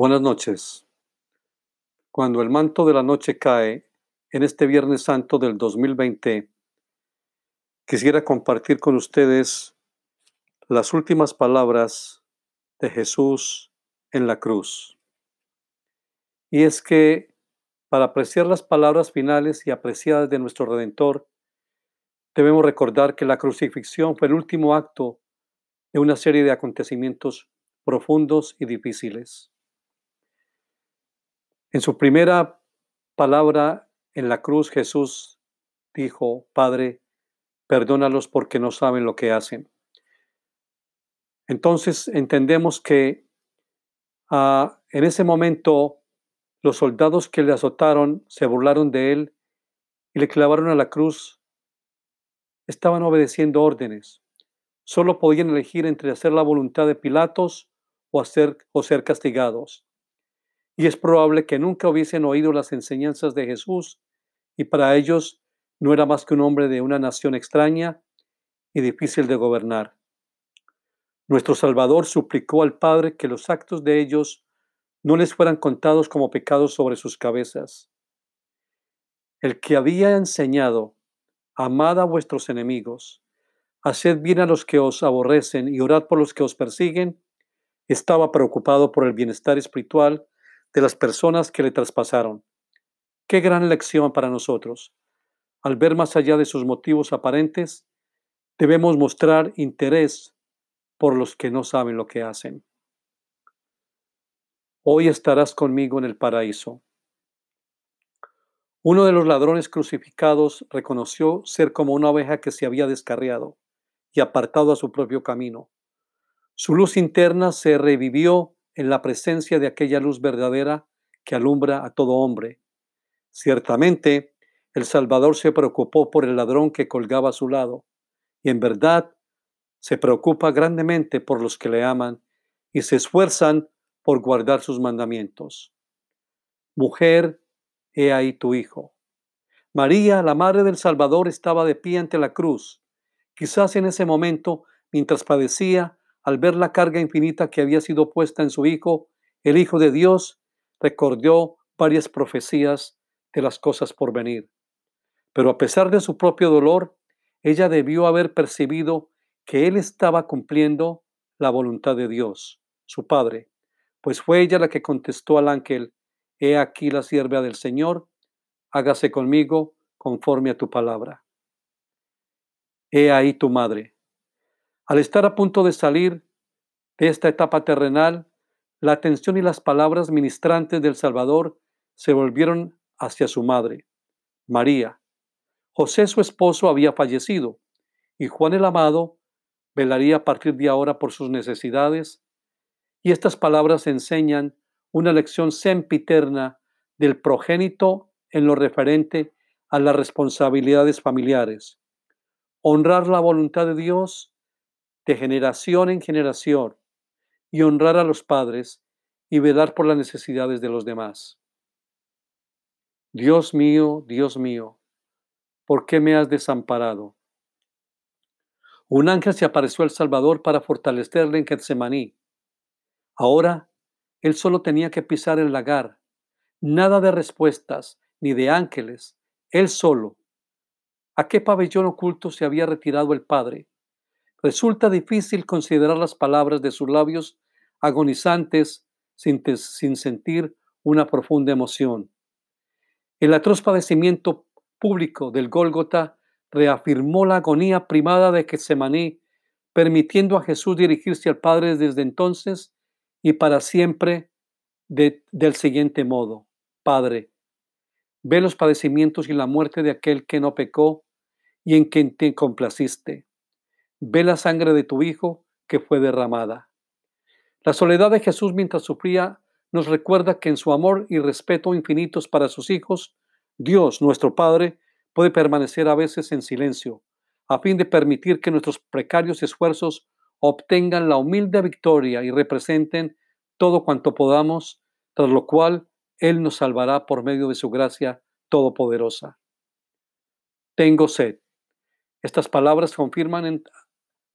Buenas noches. Cuando el manto de la noche cae en este Viernes Santo del 2020, quisiera compartir con ustedes las últimas palabras de Jesús en la cruz. Y es que para apreciar las palabras finales y apreciadas de nuestro Redentor, debemos recordar que la crucifixión fue el último acto de una serie de acontecimientos profundos y difíciles. En su primera palabra en la cruz Jesús dijo, Padre, perdónalos porque no saben lo que hacen. Entonces entendemos que ah, en ese momento los soldados que le azotaron se burlaron de él y le clavaron a la cruz. Estaban obedeciendo órdenes. Solo podían elegir entre hacer la voluntad de Pilatos o, hacer, o ser castigados y es probable que nunca hubiesen oído las enseñanzas de Jesús y para ellos no era más que un hombre de una nación extraña y difícil de gobernar. Nuestro Salvador suplicó al Padre que los actos de ellos no les fueran contados como pecados sobre sus cabezas. El que había enseñado, amad a vuestros enemigos, haced bien a los que os aborrecen y orad por los que os persiguen, estaba preocupado por el bienestar espiritual de las personas que le traspasaron. Qué gran lección para nosotros. Al ver más allá de sus motivos aparentes, debemos mostrar interés por los que no saben lo que hacen. Hoy estarás conmigo en el paraíso. Uno de los ladrones crucificados reconoció ser como una oveja que se había descarriado y apartado a su propio camino. Su luz interna se revivió en la presencia de aquella luz verdadera que alumbra a todo hombre. Ciertamente, el Salvador se preocupó por el ladrón que colgaba a su lado, y en verdad se preocupa grandemente por los que le aman y se esfuerzan por guardar sus mandamientos. Mujer, he ahí tu hijo. María, la madre del Salvador, estaba de pie ante la cruz. Quizás en ese momento, mientras padecía, al ver la carga infinita que había sido puesta en su Hijo, el Hijo de Dios, recordó varias profecías de las cosas por venir. Pero a pesar de su propio dolor, ella debió haber percibido que Él estaba cumpliendo la voluntad de Dios, su Padre, pues fue ella la que contestó al ángel, He aquí la sierva del Señor, hágase conmigo conforme a tu palabra. He ahí tu madre. Al estar a punto de salir de esta etapa terrenal, la atención y las palabras ministrantes del Salvador se volvieron hacia su madre, María. José, su esposo, había fallecido y Juan el Amado velaría a partir de ahora por sus necesidades. Y estas palabras enseñan una lección sempiterna del progénito en lo referente a las responsabilidades familiares. Honrar la voluntad de Dios de generación en generación y honrar a los padres y velar por las necesidades de los demás. Dios mío, Dios mío, ¿por qué me has desamparado? Un ángel se apareció al Salvador para fortalecerle en Getsemaní. Ahora él solo tenía que pisar el lagar. Nada de respuestas ni de ángeles. Él solo. ¿A qué pabellón oculto se había retirado el Padre? Resulta difícil considerar las palabras de sus labios agonizantes sin, sin sentir una profunda emoción. El atroz padecimiento público del Gólgota reafirmó la agonía primada de Getsemaní, permitiendo a Jesús dirigirse al Padre desde entonces y para siempre del siguiente modo. Padre, ve los padecimientos y la muerte de aquel que no pecó y en quien te complaciste ve la sangre de tu Hijo que fue derramada. La soledad de Jesús mientras sufría nos recuerda que en su amor y respeto infinitos para sus hijos, Dios, nuestro Padre, puede permanecer a veces en silencio, a fin de permitir que nuestros precarios esfuerzos obtengan la humilde victoria y representen todo cuanto podamos, tras lo cual Él nos salvará por medio de su gracia todopoderosa. Tengo sed. Estas palabras confirman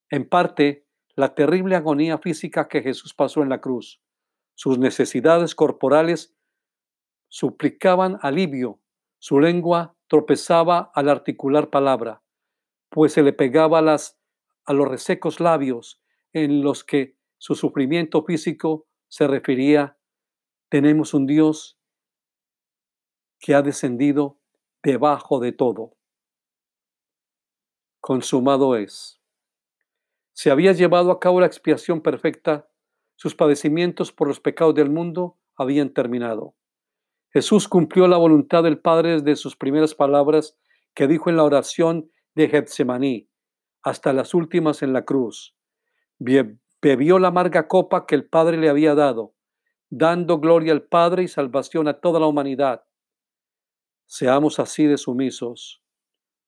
en, parte la terrible agonía física que Jesús pasó en la cruz. Sus necesidades corporales suplicaban alivio. Su lengua tropezaba al articular palabra, pues se le pegaba las, a los resecos labios en los que su sufrimiento físico se refería. Tenemos un Dios que ha descendido debajo de todo. Consumado es. Se había llevado a cabo la expiación perfecta, sus padecimientos por los pecados del mundo habían terminado. Jesús cumplió la voluntad del Padre desde sus primeras palabras que dijo en la oración de Getsemaní hasta las últimas en la cruz. Bebió la amarga copa que el Padre le había dado, dando gloria al Padre y salvación a toda la humanidad. Seamos así de sumisos,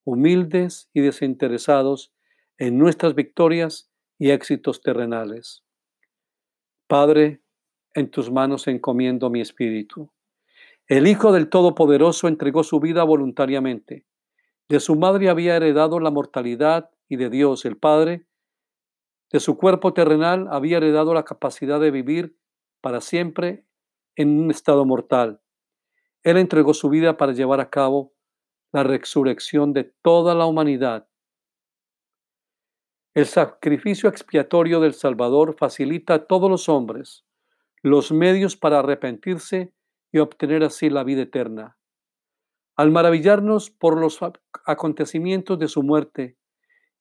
humildes y desinteresados en nuestras victorias y éxitos terrenales. Padre, en tus manos encomiendo mi espíritu. El Hijo del Todopoderoso entregó su vida voluntariamente. De su madre había heredado la mortalidad y de Dios el Padre, de su cuerpo terrenal había heredado la capacidad de vivir para siempre en un estado mortal. Él entregó su vida para llevar a cabo la resurrección de toda la humanidad. El sacrificio expiatorio del Salvador facilita a todos los hombres los medios para arrepentirse y obtener así la vida eterna. Al maravillarnos por los acontecimientos de su muerte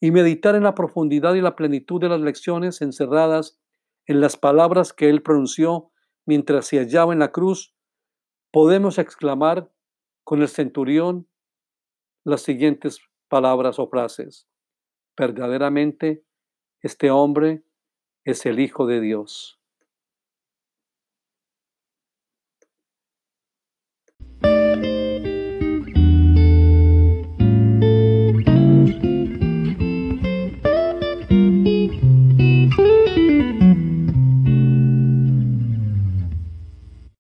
y meditar en la profundidad y la plenitud de las lecciones encerradas en las palabras que él pronunció mientras se hallaba en la cruz, podemos exclamar con el centurión las siguientes palabras o frases. Verdaderamente, este hombre es el Hijo de Dios.